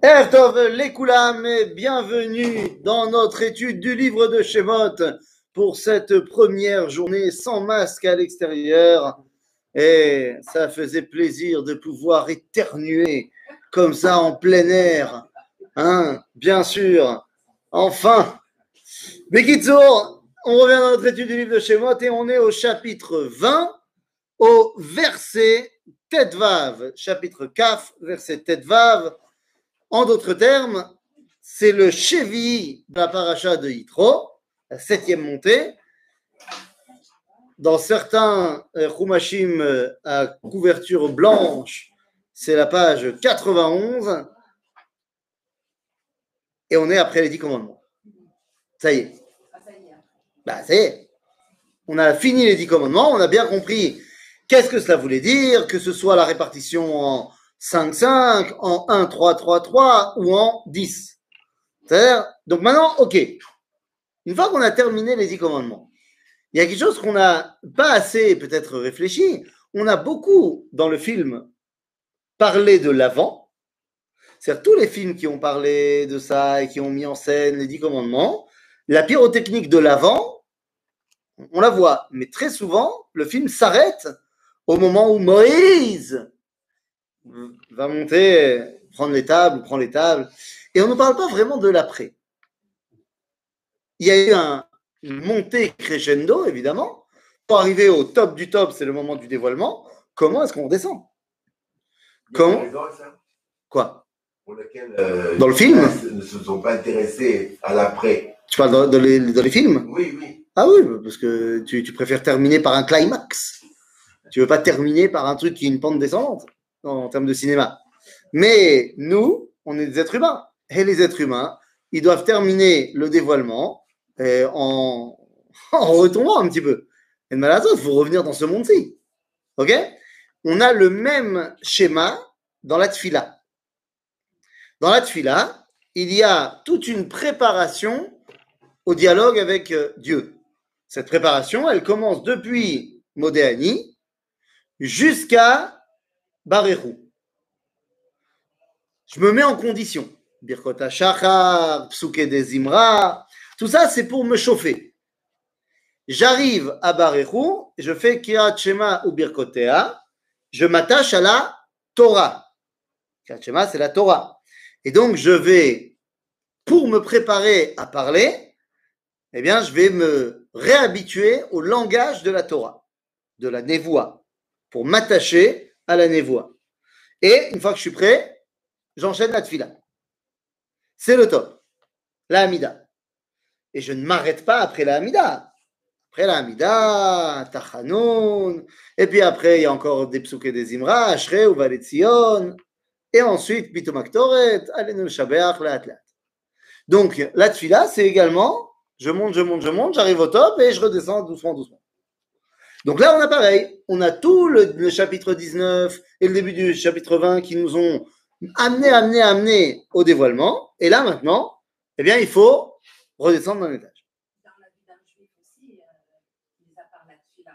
Ertov les Koulam, bienvenue dans notre étude du livre de Shemot pour cette première journée sans masque à l'extérieur. Et ça faisait plaisir de pouvoir éternuer comme ça en plein air. Hein, bien sûr. Enfin. Bekitsour, on revient dans notre étude du livre de Shemot et on est au chapitre 20, au verset Tetvav, chapitre Kaf, verset Tetvav. En d'autres termes, c'est le Chevi de la paracha de Yitro, la septième montée. Dans certains Chumashim euh, à couverture blanche, c'est la page 91. Et on est après les dix commandements. Ça y est. Bah, ça y est. On a fini les dix commandements, on a bien compris qu'est-ce que cela voulait dire, que ce soit la répartition en 5-5, en 1-3-3-3 ou en 10. C'est-à-dire, donc maintenant, ok. Une fois qu'on a terminé les dix commandements, il y a quelque chose qu'on n'a pas assez peut-être réfléchi. On a beaucoup dans le film parlé de l'avant. C'est-à-dire tous les films qui ont parlé de ça et qui ont mis en scène les dix commandements, la pyrotechnique de l'avant, on la voit. Mais très souvent, le film s'arrête au moment où Moïse va monter, prendre les tables, prend les tables. Et on ne parle pas vraiment de l'après. Il y a eu un, une montée crescendo, évidemment. Pour arriver au top du top, c'est le moment du dévoilement. Comment est-ce qu'on redescend? Comment Quoi? Pour lequel, euh, Dans le film? Ne se sont pas intéressés à l'après. Tu parles dans, dans les, dans les films? Oui, oui. Ah oui, parce que tu, tu préfères terminer par un climax. Tu veux pas terminer par un truc qui est une pente descendante en termes de cinéma. Mais nous, on est des êtres humains. Et les êtres humains, ils doivent terminer le dévoilement euh, en, en retombant un petit peu. Et de malade, il faut revenir dans ce monde-ci. OK? On a le même schéma dans la tfila. Dans la tfila, il y a toute une préparation au dialogue avec euh, Dieu. Cette préparation, elle commence depuis Modéani jusqu'à Barechu. Je me mets en condition. Birkota Shachar, Psuke des Imra, tout ça c'est pour me chauffer. J'arrive à Barechu, je fais Kirat Shema ou Birkotea, je m'attache à la Torah. Kirat Shema c'est la Torah. Et donc je vais, pour me préparer à parler, eh bien je vais me réhabituer au langage de la Torah, de la Nevoa, pour m'attacher à la Nevoa. Et une fois que je suis prêt, j'enchaîne la tfila. C'est le top, la Hamida. Et je ne m'arrête pas après la Hamida. Après la Hamida, Tachanoun, et puis après il y a encore des psuke des Imra, Ashre ou Valetzion, et ensuite Bitomaktoret, Alenu Shabeach, la Atlat. Donc la tfila, c'est également, je monte, je monte, je monte, j'arrive au top et je redescends doucement, doucement. Donc là, on a pareil. On a tout le, le, chapitre 19 et le début du chapitre 20 qui nous ont amené, amené, amené au dévoilement. Et là, maintenant, eh bien, il faut redescendre d'un étage. Dans la vie d'un juif aussi, euh, mis à part la tfila,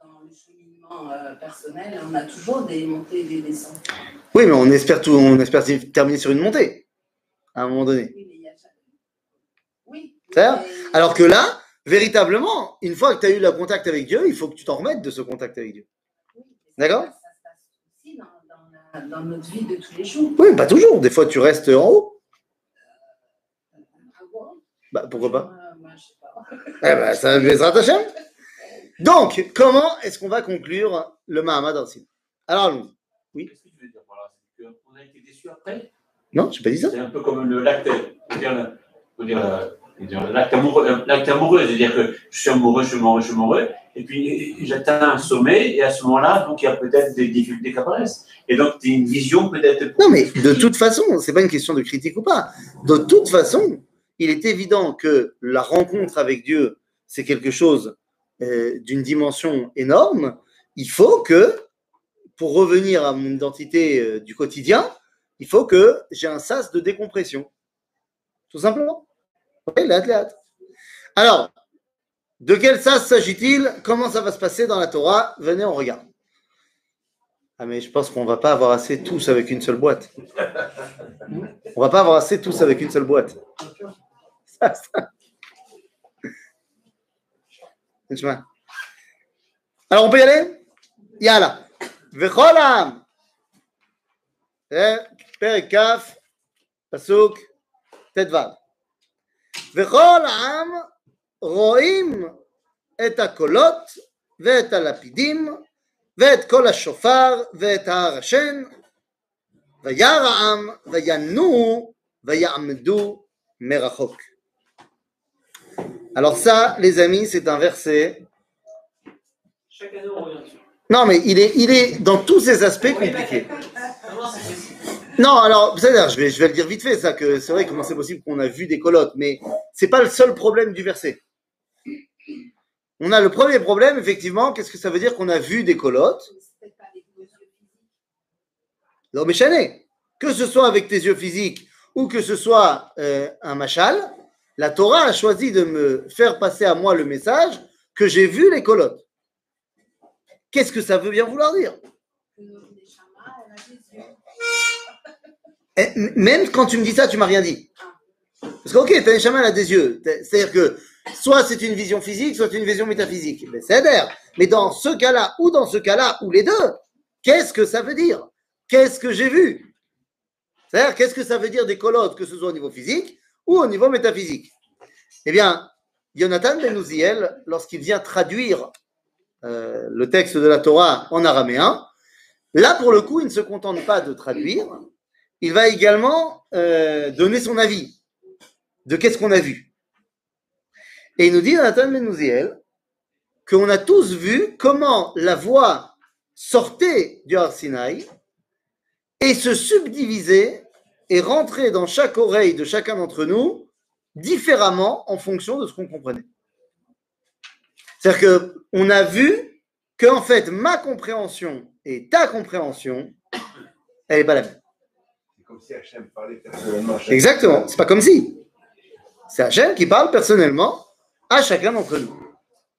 dans le cheminement euh, personnel, on a toujours des montées et des descentes. Oui, mais on espère, tout, on espère terminer sur une montée à un moment donné. Oui, mais il y a Oui. Mais- Alors que là, véritablement, une fois que tu as eu le contact avec Dieu, il faut que tu t'en remettes de ce contact avec Dieu. Oui, D'accord? Ça se passe aussi dans, dans la- dans notre vie de tous les jours. Oui, pas toujours. Des fois, tu restes en haut. Ah bon Bah, pourquoi pas? Moi, moi, je sais pas. Eh ben, ça va Hachem. Donc, comment est-ce qu'on va conclure le Mahamad Arsin Alors, allons Qu'est-ce que tu veux dire par là? C'est qu'on a été déçus après? Non, je n'ai pas dit ça. C'est un peu comme le l'acte, faut dire, dire, euh, faut dire l'acte amoureux, euh, l'acte amoureux, c'est-à-dire que je suis amoureux, je suis amoureux, je suis amoureux, et puis j'atteins un sommet, et à ce moment-là, donc il y a peut-être des difficultés qui apparaissent. Et donc, tu as une vision peut-être. Non, mais de toute façon, c'est pas une question de critique ou pas. De toute façon, il est évident que la rencontre avec Dieu, c'est quelque chose euh, d'une dimension énorme. Il faut que, pour revenir à mon identité euh, du quotidien, il faut que j'ai un sas de décompression. Tout simplement. Oui, l'athlète. Alors, de quel sas s'agit-il? Comment ça va se passer dans la Torah? Venez, on regarde. Ah, mais je pense qu'on ne va pas avoir assez tous avec une seule boîte. On va pas avoir assez tous avec une seule boîte. Alors, on peut y aller? Yala. Vecholam. Eh, Perikaf. Pasuk. Tetval. וכל העם רואים את הקולות ואת הלפידים ואת קול השופר ואת ההר השן וירא העם וינועו ויעמדו מרחוק. Alors ça, les amis, c'est un verset. Chaque année, on revient dessus. Non, mais il est, il est dans tous ses aspects compliqués. Non, alors, je vais, je vais le dire vite fait, ça, que c'est vrai, comment c'est possible qu'on a vu des colottes, mais c'est pas le seul problème du verset. On a le premier problème, effectivement, qu'est-ce que ça veut dire qu'on a vu des colottes? Non, mais que ce soit avec tes yeux physiques ou que ce soit euh, un machal, la Torah a choisi de me faire passer à moi le message que j'ai vu les colottes. Qu'est-ce que ça veut bien vouloir dire? Même quand tu me dis ça, tu m'as rien dit. Parce que, ok, ta a des yeux. C'est-à-dire que soit c'est une vision physique, soit une vision métaphysique. Mais c'est. Mais dans ce cas-là, ou dans ce cas-là, ou les deux, qu'est-ce que ça veut dire? Qu'est-ce que j'ai vu? C'est-à-dire, qu'est-ce que ça veut dire des colottes, que ce soit au niveau physique ou au niveau métaphysique? Eh bien, Jonathan Ben Uziel, lorsqu'il vient traduire euh, le texte de la Torah en araméen, là, pour le coup, il ne se contente pas de traduire, il va également euh, donner son avis de qu'est-ce qu'on a vu. Et il nous dit, Nathan Benouziel, qu'on a tous vu comment la voix sortait du Har Sinaï et se subdivisait et rentrait dans chaque oreille de chacun d'entre nous différemment en fonction de ce qu'on comprenait. C'est-à-dire qu'on a vu que en fait ma compréhension et ta compréhension, elle n'est pas la même. C'est comme si Hachem parlait personnellement. à chaque- Exactement, c'est pas comme si. C'est Hachem qui parle personnellement à chacun d'entre nous.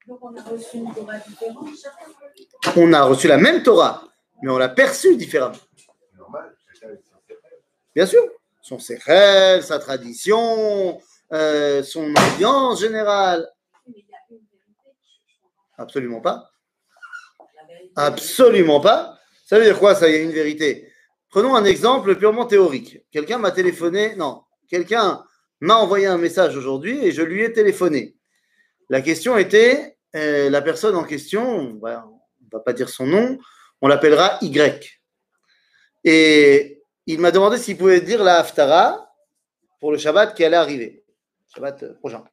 Donc on a reçu une Torah différente chacun. On a reçu la même Torah, mais on l'a perçue différemment. Normal. Bien sûr, son sechel, sa tradition, euh, son ambiance générale. Absolument pas. Absolument pas. Ça veut dire quoi, ça, il y a une vérité? Prenons un exemple purement théorique. Quelqu'un m'a téléphoné, non, quelqu'un m'a envoyé un message aujourd'hui et je lui ai téléphoné. La question était, euh, la personne en question, voilà, on ne va pas dire son nom, on l'appellera Y. Et il m'a demandé s'il pouvait dire la Haftara pour le Shabbat qui allait arriver, Shabbat prochain.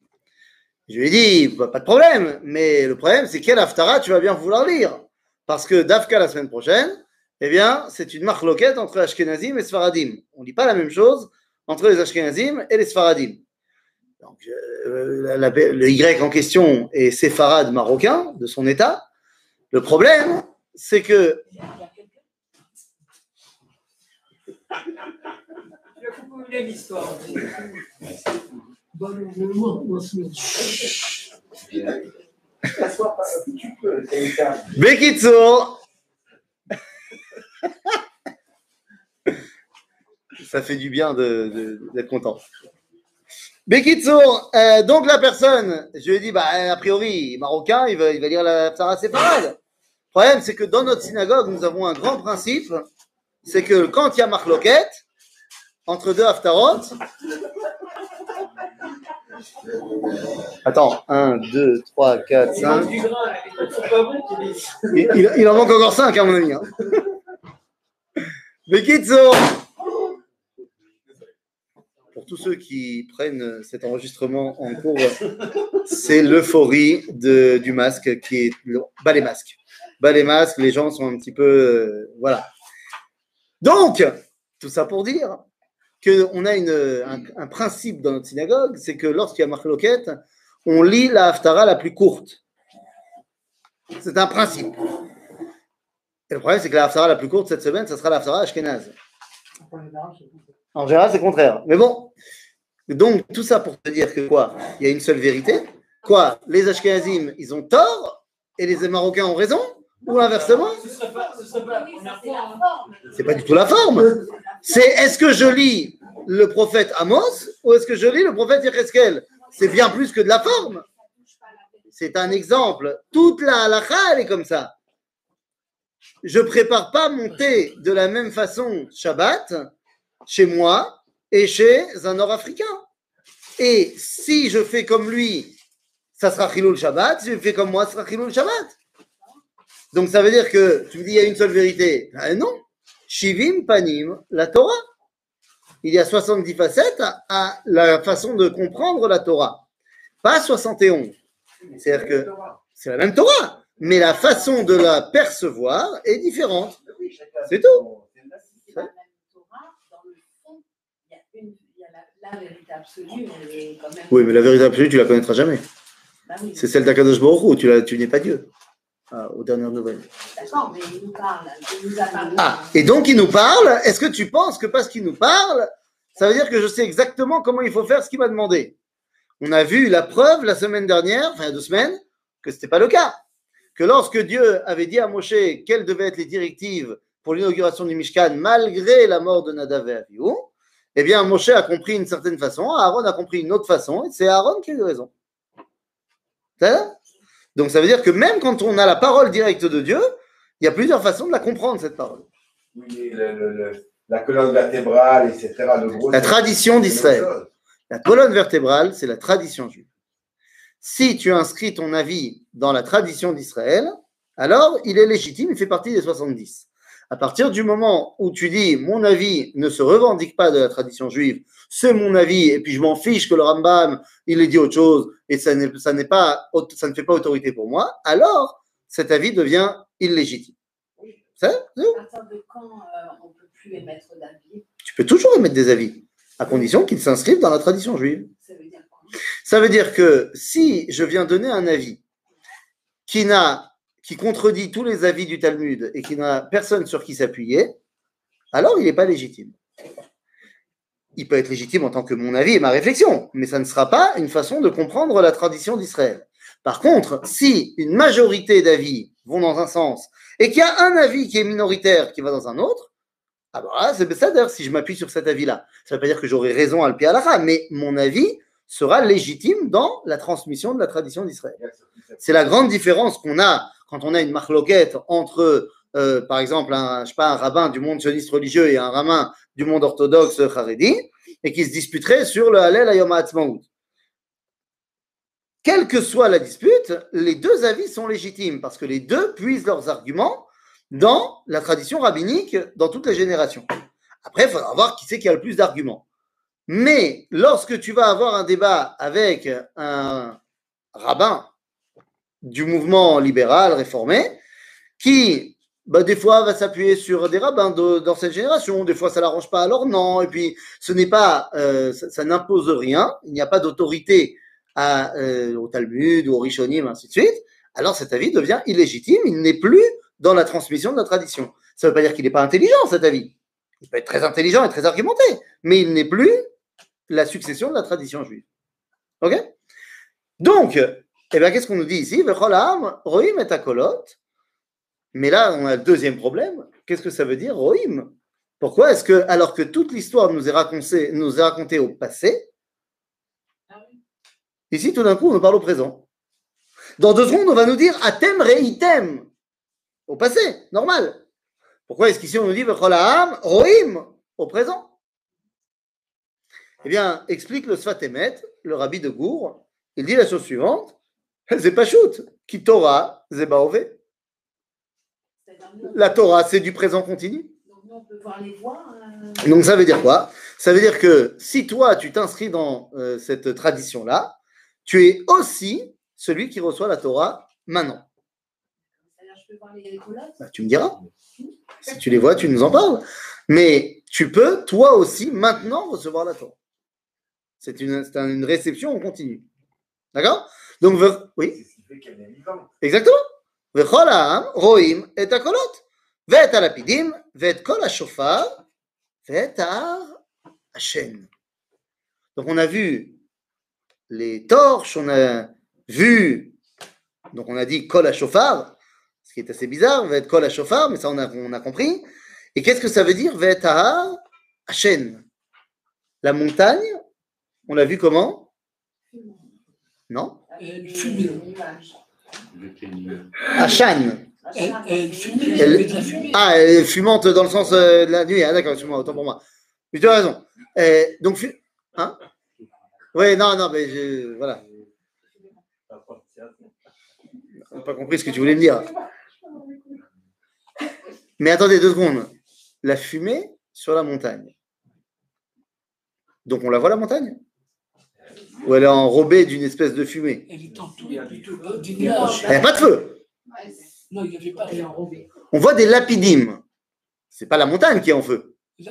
Je lui ai dit, bah, pas de problème, mais le problème c'est quelle Haftara tu vas bien vouloir lire? Parce que Dafka la semaine prochaine, eh bien, c'est une marque loquette entre Ashkenazim et Sfaradim. On ne dit pas la même chose entre les Ashkenazim et les Sfaradim. Donc, euh, la- la- le Y en question est séfarade marocain de son état. Le problème, c'est que. Bekitsour Ça fait du bien de- de- d'être content. Bekitsour, euh, donc la personne, je lui ai dit, bah, a priori, marocain, il va, il va lire la Sarah séfarade. Le problème, c'est que dans notre synagogue, nous avons un grand principe, c'est que quand il y a marloquette, entre deux haftarot, Attends, 1, 2, 3, 4, Il 5. manque du grain, là. Il en manque encore 5, hein, mon ami. Hein. Kitso Pour tous ceux qui prennent cet enregistrement en cours, c'est l'euphorie du masque qui est. Bas les masques. Bas les masques, les gens sont un petit peu. euh, voilà. Donc, tout ça pour dire qu'on a un, principe dans notre synagogue, c'est que lorsqu'il y a marque loquette, on lit la haftara la plus courte. C'est un principe. Et le problème, c'est que la la plus courte cette semaine, ça sera la Ashkenaz. En général, c'est le contraire. Mais bon, donc tout ça pour te dire que quoi? Il y a une seule vérité. Quoi? Les Ashkenazim, ils ont tort et les Marocains ont raison? Ou inversement? Ce ce c'est pas du tout la forme. C'est est-ce que je lis le prophète Amos ou est-ce que je lis le prophète Yecheskel C'est bien plus que de la forme. C'est un exemple. Toute la halakha, elle est comme ça. Je prépare pas mon thé de la même façon Shabbat chez moi et chez un Nord-Africain. Et si je fais comme lui, ça sera Chilul Shabbat. Si je fais comme moi, ça sera Chilul Shabbat. Donc ça veut dire que tu me dis il y a une seule vérité. Ben non. Shivim Panim, la Torah. Il y a 70 facettes à, à la façon de comprendre la Torah. Pas 71. C'est-à-dire que c'est la même Torah, mais la façon de la percevoir est différente. C'est tout. Oui, mais la vérité absolue, tu la connaîtras jamais. Bah C'est celle d'Akadosh Baruch tu, la- tu n'es pas Dieu. Ah, aux dernières nouvelles. D'accord, mais il nous parle, il nous a parlé. Ah, et donc il nous parle. Est-ce que tu penses que parce qu'il nous parle, ça veut dire que je sais exactement comment il faut faire ce qu'il m'a demandé? On a vu la preuve la semaine dernière, enfin il y a deux semaines, que ce n'était pas le cas. Que lorsque Dieu avait dit à Moshe quelles devaient être les directives pour l'inauguration du Mishkan, malgré la mort de Nadav et Abihu, eh bien Moshe a compris une certaine façon, Aaron a compris une autre façon, et c'est Aaron qui a eu raison. Donc ça veut dire que même quand on a la parole directe de Dieu, il y a plusieurs façons de la comprendre, cette parole. Oui, le- le- le- la colonne vertébrale, etc. Le gros, La tradition d'Israël. La colonne vertébrale, c'est la tradition juive. Si tu inscris ton avis dans la tradition d'Israël, alors il est légitime, il fait partie des 70. À partir du moment où tu dis mon avis ne se revendique pas de la tradition juive, c'est mon avis, et puis je m'en fiche que le Rambam, il ait dit autre chose, et ça, n'est- ça, n'est pas, ça ne fait pas autorité pour moi, alors cet avis devient illégitime. À partir de quand euh, on peut plus émettre d'avis? Tu peux toujours émettre des avis, à condition qu'ils s'inscrivent dans la tradition juive. Ça veut Ça veut dire que si je viens donner un avis qui contredit tous les avis du Talmud et qui n'a personne sur qui s'appuyer, alors il n'est pas légitime. Il peut être légitime en tant que mon avis et ma réflexion, mais ça ne sera pas une façon de comprendre la tradition d'Israël. Par contre, si une majorité d'avis vont dans un sens et qu'il y a un avis qui est minoritaire qui va dans un autre, ah bah c'est ça d'ailleurs si je m'appuie sur cet avis-là. Ça ne veut pas dire que j'aurai raison à le pied à la mais mon avis sera légitime dans la transmission de la tradition d'Israël. C'est la grande différence qu'on a quand on a une marloquette entre, euh, par exemple, un, je sais pas, un rabbin du monde sioniste religieux et un rabbin du monde orthodoxe haredi, et qui se disputeraient sur le Hallel Ayom Ha'atzmaut. Quelle que soit la dispute, les deux avis sont légitimes parce que les deux puisent leurs arguments dans la tradition rabbinique dans toutes les générations. Après, il faudra voir qui c'est qui a le plus d'arguments. Mais lorsque tu vas avoir un débat avec un rabbin du mouvement libéral réformé, qui bah, des fois va s'appuyer sur des rabbins de- dans cette génération, des fois ça l'arrange pas, alors non, et puis ce n'est pas, euh, ça, ça n'impose rien, il n'y a pas d'autorité à, euh, au Talmud ou au Rishonim, ainsi de suite, alors cet avis devient illégitime, il n'est plus dans la transmission de la tradition. Ça ne veut pas dire qu'il n'est pas intelligent, cet avis. Il peut être très intelligent et très argumenté, mais il n'est plus la succession de la tradition juive. Ok? Donc, eh bien, qu'est-ce qu'on nous dit ici? Ha'am roim et akolot. Mais là, on a le deuxième problème. Qu'est-ce que ça veut dire, roim? Pourquoi est-ce que, alors que toute l'histoire nous est racontée, nous est racontée au passé, ici, tout d'un coup, on nous parle au présent Dans deux secondes, on va nous dire atem reitem au passé, normal. Pourquoi est-ce qu'ici on nous dit roim au présent? Eh bien, explique le Sfatemet, le rabbi de Gour, il dit la chose suivante c'est pas shoot. Qui Torah, nous, La Torah, c'est du présent continu. donc nous, on peut voir les voix. euh, Donc ça veut dire quoi? Ça veut dire que si toi, tu t'inscris dans euh, cette tradition-là, tu es aussi celui qui reçoit la Torah maintenant. Je peux. Bah, tu me diras. Si tu les vois, tu nous en parles. Mais tu peux, toi aussi, maintenant recevoir la Torah. C'est une, c'est un- une réception en continu. D'accord Donc, ve- oui C'est ce qui fait qu'elle est vivante. exactement. וכל העם רואים את הקולות, ואת הלפידים, ואת כל השופר, ואת ההר השן. Donc on a vu les torches, on a vu, donc on a dit kol hashofar, ce qui est assez bizarre, va être kol hashofar, mais ça on a, on a compris. Et qu'est-ce que ça veut dire, va être ahar hashen La montagne, on l'a vu comment? Non? Achan. Elle, elle fumait, Elle- il y avait de la fumée. Ah, elle est fumante dans le sens euh, de la nuit. Ah, d'accord, excuse-moi, autant pour moi. Mais tu as raison. Euh, donc, fu- hein? Oui, non, non, mais je, voilà. On pas compris ce que tu voulais me dire. Mais attendez deux secondes. La fumée sur la montagne. Donc, on la voit la montagne? Ou elle est enrobée d'une espèce de fumée Elle est entourée des nuages. Elle n'a pas de feu. Non, il n'y avait pas Elle est enrobée. On voit des lapidimes. C'est pas la montagne qui est en feu. C'est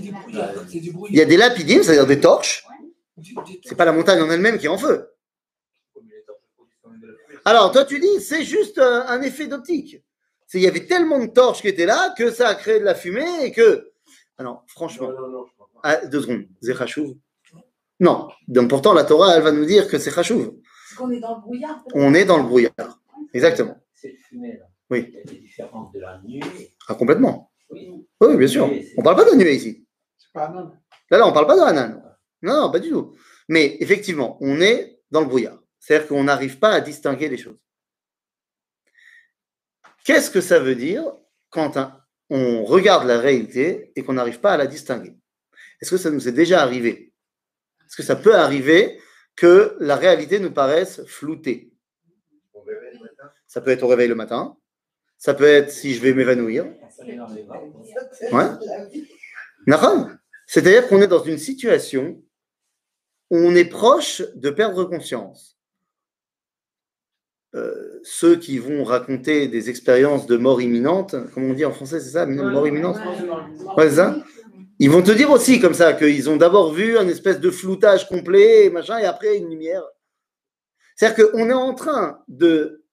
des Il y a des lapidimes, c'est-à-dire des torches. C'est pas la montagne en elle-même qui est en feu. Alors, toi, tu dis, c'est juste euh, un effet d'optique. C'est- Il y avait tellement de torches qui étaient là que ça a créé de la fumée et que. Non, franchement. Non, non, non, je crois pas. Ah, deux secondes. C'est Khashouv Non. Donc, pourtant, la Torah, elle va nous dire que c'est Khashouv. Parce qu'on est dans le brouillard. On est dans le brouillard. Exactement. Cette fumée-là, Oui. elle est différente de la nuit. Ah, complètement. Oui. Oui, bien sûr. On parle pas de nuée ici. C'est pas. Là, là, on parle pas de Hanan. Non, non, pas du tout. Mais effectivement, on est dans le brouillard. C'est-à-dire qu'on n'arrive pas à distinguer les choses. Qu'est-ce que ça veut dire quand un- on regarde la réalité et qu'on n'arrive pas à la distinguer? Est-ce que ça nous est déjà arrivé? Est-ce que ça peut arriver que la réalité nous paraisse floutée. Ça peut être au réveil le matin. Ça peut être si je vais m'évanouir. Ouais. C'est-à-dire qu'on est dans une situation où on est proche de perdre conscience. Euh, ceux qui vont raconter des expériences de mort imminente, comme on dit en français, c'est ça, mort imminente Ouais, ça. Ils vont te dire aussi comme ça qu'ils ont d'abord vu un espèce de floutage complet, et après une lumière. C'est-à-dire qu'on est en train de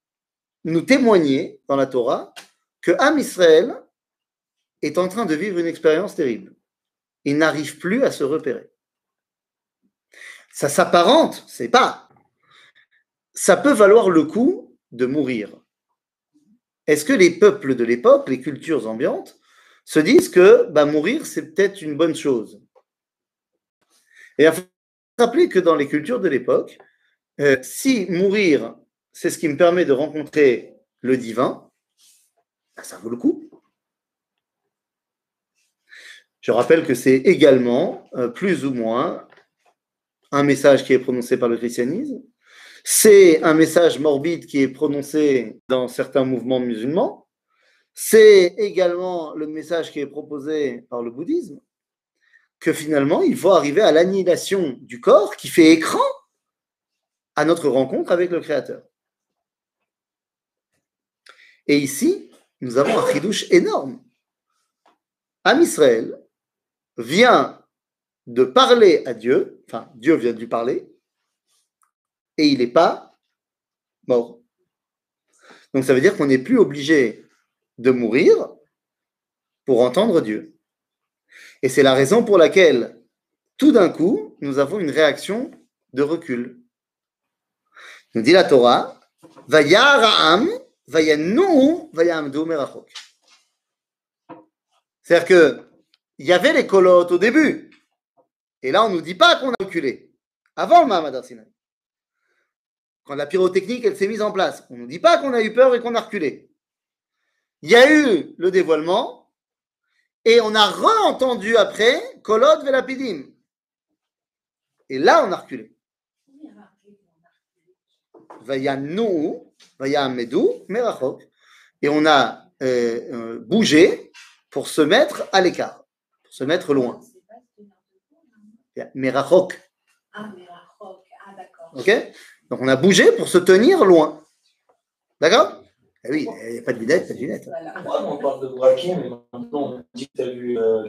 nous témoigner dans la Torah que Am Israël est en train de vivre une expérience terrible. Il n'arrive plus à se repérer. Ça s'apparente, c'est pas. Ça peut valoir le coup de mourir. Est-ce que les peuples de l'époque, les cultures ambiantes, se disent que bah, mourir, c'est peut-être une bonne chose Et il faut rappeler que dans les cultures de l'époque, euh, si mourir, c'est ce qui me permet de rencontrer le divin, bah, ça vaut le coup. Je rappelle que c'est également, euh, plus ou moins, un message qui est prononcé par le christianisme. C'est un message morbide qui est prononcé dans certains mouvements musulmans. C'est également le message qui est proposé par le bouddhisme, que finalement, il faut arriver à l'annihilation du corps qui fait écran à notre rencontre avec le Créateur. Et ici, nous avons un chidouche énorme. Am Israël vient de parler à Dieu, enfin Dieu vient de lui parler, et il n'est pas mort. Donc ça veut dire qu'on n'est plus obligé de mourir pour entendre Dieu. Et c'est la raison pour laquelle, tout d'un coup, nous avons une réaction de recul. Nous dit la Torah. C'est-à-dire que il y avait les colottes au début. Et là, on ne nous dit pas qu'on a reculé. Avant le Mahamad Arsinaï. Quand la pyrotechnique, elle s'est mise en place. On ne nous dit pas qu'on a eu peur et qu'on a reculé. Il y a eu le dévoilement. Et on a re-entendu après Kolot Velapidim. Et là, on a reculé. Merachok. Et on a euh, euh, bougé pour se mettre à l'écart, pour se mettre loin. Merachok. Ah, roque. Ah, d'accord. Ok? Donc on a bougé pour se tenir loin. D'accord? Eh oui, il n'y a pas de lunette, pas de. Voilà. Pourquoi on parle de braquer, mais maintenant on dit que tu as vu euh,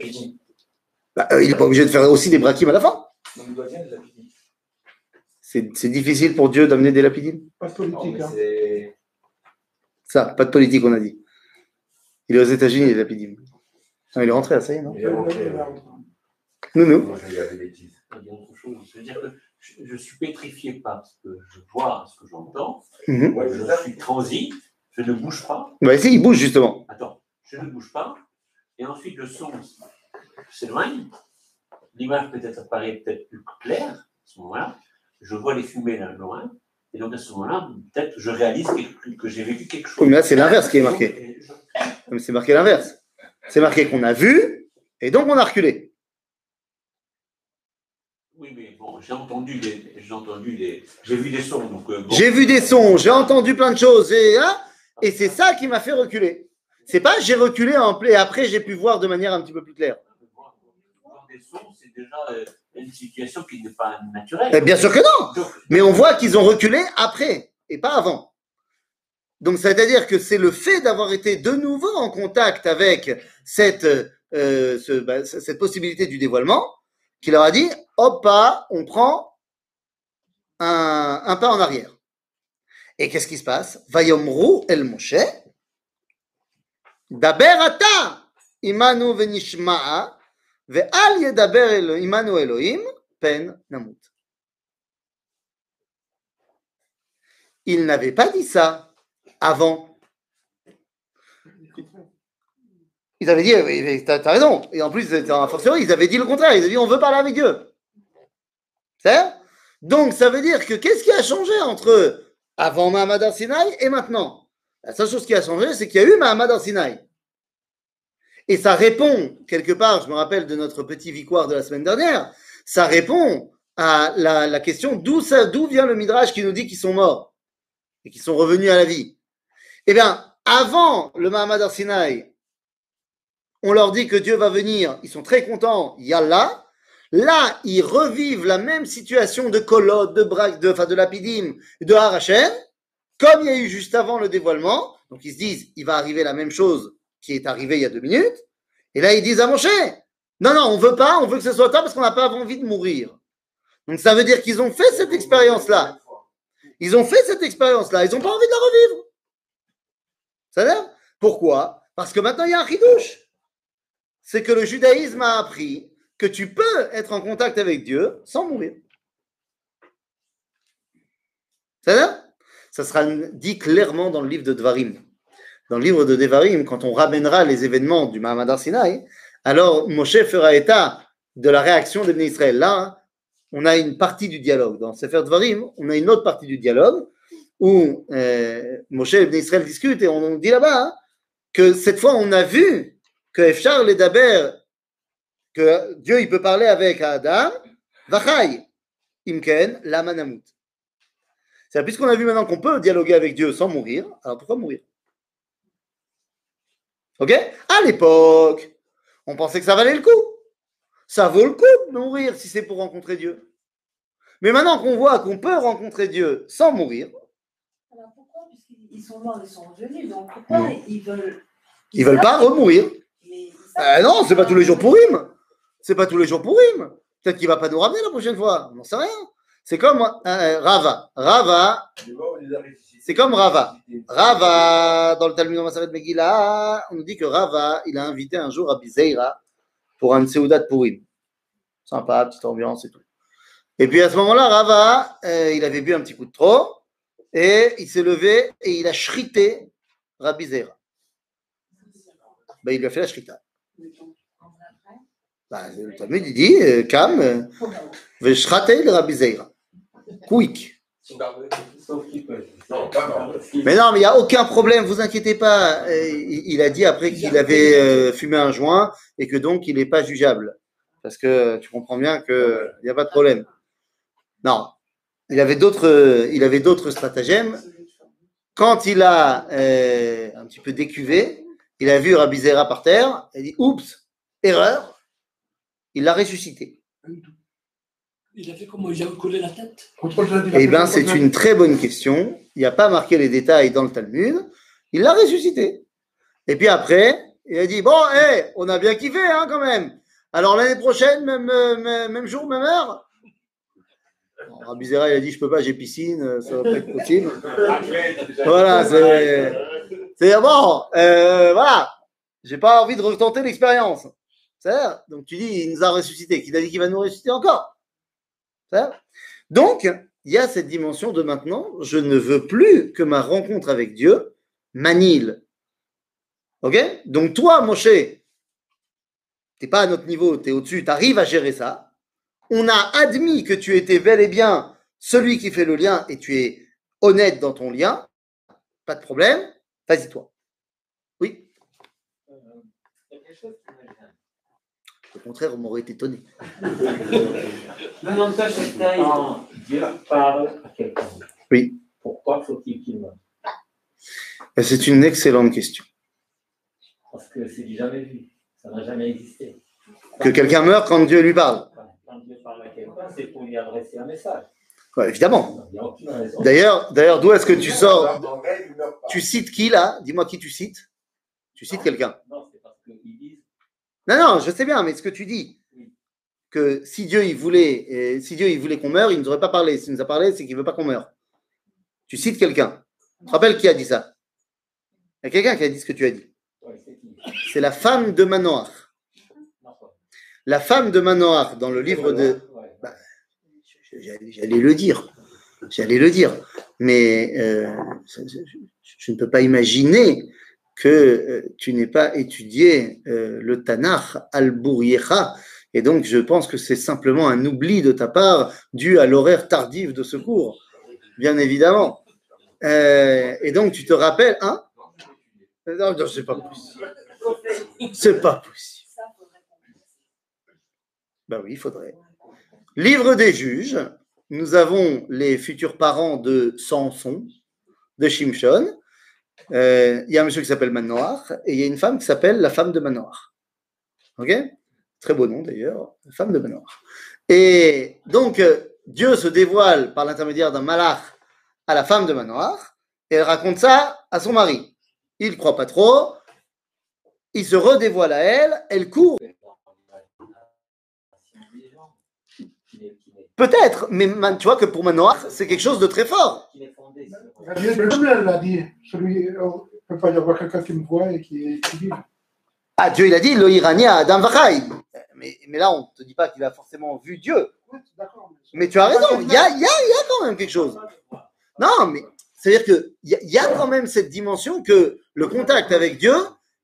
Bah, euh, il n'est pas obligé de faire aussi des brachimes à la fin. Donc il doit bien de la Pidgin. C'est difficile pour Dieu d'amener des lapidimes. Pas de politique. hein. Ça, pas de politique, on a dit. Il est aux États-Unis, les lapidimes. Non, il est rentré, ça y est, non. Nous, nous. Moi, je suis pétrifié par ce que je vois, ce que j'entends. Mhm. Je suis transi, je ne bouge pas. Bah, si, il bouge justement. Attends, je ne bouge pas. Et ensuite, le son s'éloigne. l'image peut-être paraît peut-être plus claire à ce moment-là. Je vois les fumées là loin. Et donc à ce moment-là, peut-être je réalise que, que j'ai vécu quelque chose. Oui, mais là, c'est l'inverse qui est marqué. C'est marqué l'inverse. C'est marqué qu'on a vu et donc on a reculé. Oui, mais bon, j'ai entendu des, j'ai entendu des, j'ai vu des sons, donc euh, bon. J'ai vu des sons, j'ai entendu plein de choses et, hein, et c'est ça qui m'a fait reculer. C'est pas j'ai reculé en play et après j'ai pu voir de manière un petit peu plus claire. C'est déjà euh, une situation qui n'est pas naturelle. Bien sûr que non, mais on voit qu'ils ont reculé après et pas avant. Donc c'est-à-dire que c'est le fait d'avoir été de nouveau en contact avec cette, euh, ce- bah, cette possibilité du dévoilement qui leur a dit hop pas, on prend un, un pas en arrière. Et qu'est-ce qui se passe? Vayomru el Moshe Daber ata imanu ve'al yedaber imanu Elohim pen namut. Il n'avait pas dit ça avant. Ils avaient dit, oui, t'as t'as raison. Et en plus, fortiori, ils avaient dit le contraire. Ils avaient dit, on veut parler avec Dieu. C'est Donc, ça veut dire que qu'est-ce qui a changé entre avant Mahamad Arsinaï et maintenant La seule chose qui a changé, c'est qu'il y a eu Mahamad Arsinaï. Et ça répond, quelque part, je me rappelle de notre petit victoire de la semaine dernière, ça répond à la, question d'où d'où vient le Midrash qui nous dit qu'ils sont morts et qu'ils sont revenus à la vie. Eh bien, avant le Mahamad Arsinaï, on leur dit que Dieu va venir, ils sont très contents, Yallah. Là, ils revivent la même situation de Kolot, de Brak, de, enfin, de Lapidim, de Harachem, comme il y a eu juste avant le dévoilement. Donc ils se disent, il va arriver la même chose qui est arrivée il y a deux minutes. Et là, ils disent à Moshe, non, non, on veut pas, on veut que ce soit toi parce qu'on n'a pas envie de mourir. Donc ça veut dire qu'ils ont fait cette expérience-là. Ils ont fait cette expérience-là, ils n'ont pas envie de la revivre. Ça veut dire Pourquoi? Parce que maintenant, il y a un chidouche. C'est que le judaïsme a appris que tu peux être en contact avec Dieu sans mourir. Ça Ça sera dit clairement dans le livre de Dvarim. Dans le livre de Devarim, quand on ramènera les événements du Mahamad Arsinaï, alors Moshe fera état de la réaction des Israël. Là, on a une partie du dialogue. Dans Sefer Dvarim, on a une autre partie du dialogue où euh, Moshe et Israël discutent et on dit là-bas hein, que cette fois on a vu que Efchar les Daber, que Dieu il peut parler avec Adam, Vachai, Imken, Lamanamut. C'est puisqu'on a vu maintenant qu'on peut dialoguer avec Dieu sans mourir, alors pourquoi mourir? Ok? À l'époque, on pensait que ça valait le coup. Ça vaut le coup de mourir si c'est pour rencontrer Dieu. Mais maintenant qu'on voit qu'on peut rencontrer Dieu sans mourir, Alors pourquoi? Puisqu'ils sont morts, ils sont revenus. Donc pourquoi ils veulent. ils veulent pas remourir. Ah non, c'est pas tous les jours pour Rime. C'est pas tous les jours pour Rime. Peut-être qu'il va pas nous ramener la prochaine fois. On n'en sait rien. C'est comme euh, Rava. Rava, C'est comme Rava. Rava, dans le Talmud Masaret Megillah, on nous dit que Rava, il a invité un jour Rabbi Zeira pour un Seudat Purim. Sympa, petite ambiance et tout. Et puis à ce moment-là, Rava, euh, il avait bu un petit coup de trop et il s'est levé et il a shrité Rabbi Zeira. Ben, il lui a fait la shrita. Ben, le Talmud, il dit, euh, Kam, euh, Veshrate le Rabbi Zeira. Quick. Mais non, mais il n'y a aucun problème, vous inquiétez pas. Euh, Il a dit après qu'il avait euh, fumé un joint et que donc il n'est pas jugeable. Parce que tu comprends bien qu'il n'y a pas de problème. Non, il avait d'autres, il avait d'autres stratagèmes. Quand il a un petit peu décuvé, il a vu Rabbi Zera par terre, il dit Oups, erreur. Il l'a ressuscité. Il a fait comment Il a collé la tête Eh bien, c'est une très bonne question. Il n'y a pas marqué les détails dans le Talmud. Il l'a ressuscité. Et puis après, il a dit Bon, hé, on a bien kiffé hein, quand même. Alors l'année prochaine, même, même, même jour, même heure Rabbi Zera, il a dit Je peux pas, j'ai piscine, euh, ça va pas être possible. Voilà, c'est. C'est bon, euh, voilà. J'ai pas envie de retenter l'expérience. Donc tu dis Il nous a ressuscité. Qui t'a dit qu'il va nous ressusciter encore donc, il y a cette dimension de maintenant, je ne veux plus que ma rencontre avec Dieu m'annihile. Ok? Donc toi, Moshe, t'es pas à notre niveau, tu es au-dessus, tu arrives à gérer ça. on a admis que tu étais bel et bien celui qui fait le lien et tu es honnête dans ton lien, pas de problème, vas-y toi. Oui, Euh, Il y a quelque chose qui me gêne. au contraire, on m'aurait étonné. Non, je quand Dieu parle à quelqu'un. Oui. Pourquoi faut-il qu'il meure? Et C'est une excellente question. Parce que c'est du jamais vu. Ça n'a jamais existé. Que quelqu'un meurt quand Dieu lui parle. Quand Dieu parle à quelqu'un, c'est pour lui adresser un message. Ouais, évidemment. D'ailleurs, d'ailleurs, d'où est-ce que tu sors. Tu cites qui là? Dis-moi qui tu cites. Tu cites quelqu'un. Non, c'est parce disent Non, non, je sais bien, mais ce que tu dis, que si Dieu il voulait, euh, si Dieu il voulait qu'on meure, il ne nous aurait pas parlé. S'il nous a parlé, c'est qu'il veut pas qu'on meure. Tu cites quelqu'un. Tu te rappelles qui a dit ça? Il y a quelqu'un qui a dit ce que tu as dit. c'est la femme de pas. La femme de Manoach dans le livre de. Ouais. J'allais j'allais le dire. J'allais le dire. Mais euh, je, je- je ne peux pas imaginer que euh, tu n'aies pas étudié euh, le Tanakh al-Bouriecha. Et donc, je pense que c'est simplement un oubli de ta part dû à l'horaire tardif de ce cours, bien évidemment. Euh, et donc, tu te rappelles, hein? Non, non, c'est pas possible. C'est pas possible. Ben oui, il faudrait. Livre des juges, nous avons les futurs parents de Samson, de Shimshon. Euh, Il y a un monsieur qui s'appelle Manoach et il y a une femme qui s'appelle la femme de Manoach. Ok? Très beau nom d'ailleurs, la femme de Manoach. Et donc, euh, Dieu se dévoile par l'intermédiaire d'un malach à la femme de Manoach et elle raconte ça à son mari. Il ne croit pas trop, il se redévoile à elle, elle court Qui n'est- qui n'est- Peut-être, mais tu vois que pour Manoach, c'est quelque chose de très fort. Gabriel l'a dit, celui, il ne peut pas y avoir quelqu'un qui me voit et qui, qui vit. Ah, Dieu, il a dit, le Irania Adam Vachai. Mais, mais là, on ne te dit pas qu'il a forcément vu Dieu. Mais tu as raison, il y a, y, a, y a quand même quelque chose. Non, mais c'est-à-dire qu'il y, a- il y a quand même cette dimension que le contact avec Dieu,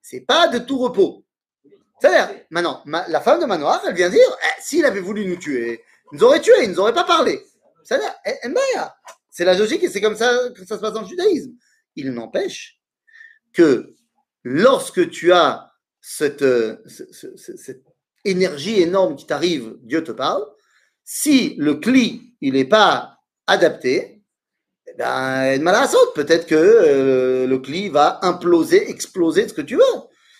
c'est pas de tout repos. C'est-à-dire, maintenant, ma- la femme de Manoach, elle vient dire, eh, s'il avait voulu nous tuer, nous aurait tués, il nous aurait pas parlé. C'est la logique et c'est comme ça que ça se passe dans le judaïsme. Il n'empêche que lorsque tu as cette, euh, énergie énorme qui t'arrive, Dieu te parle, si le cli, il n'est pas adapté, eh ben, malasot, peut-être que euh, le cli va imploser, exploser, ce que tu veux.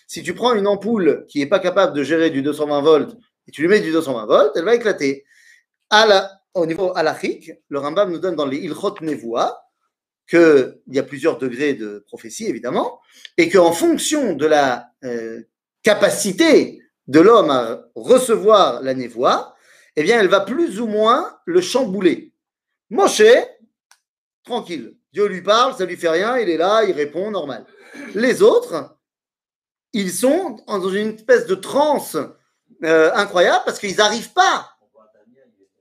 Si tu prends une ampoule qui n'est pas capable de gérer du 220 volts et tu lui mets du 220 volts, elle va éclater. Au niveau halachique, le Rambam nous donne dans les Ilchot Nevoa qu'il y a plusieurs degrés de prophétie, évidemment, et qu'en fonction de la euh, capacité de l'homme à recevoir la névoie, eh bien, elle va plus ou moins le chambouler. Moshe, tranquille. Dieu lui parle, ça lui fait rien, il est là, il répond, normal. Les autres, ils sont dans une espèce de transe euh, incroyable parce qu'ils n'arrivent pas.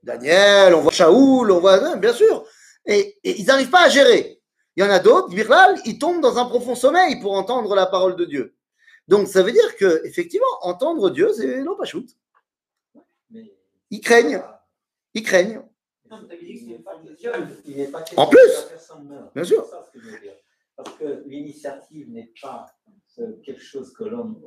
Daniel, on voit Shaoul, on voit, ouais, bien sûr. Et, et ils n'arrivent pas à gérer. Il y en a d'autres, Birlal, ils tombent dans un profond sommeil pour entendre la parole de Dieu. Donc ça veut dire que effectivement, entendre Dieu, c'est l'opachut. Mais- Ils craignent, ils craignent. Non, pas pas En plus. Bien sûr. Parce que l'initiative n'est pas quelque chose que l'homme.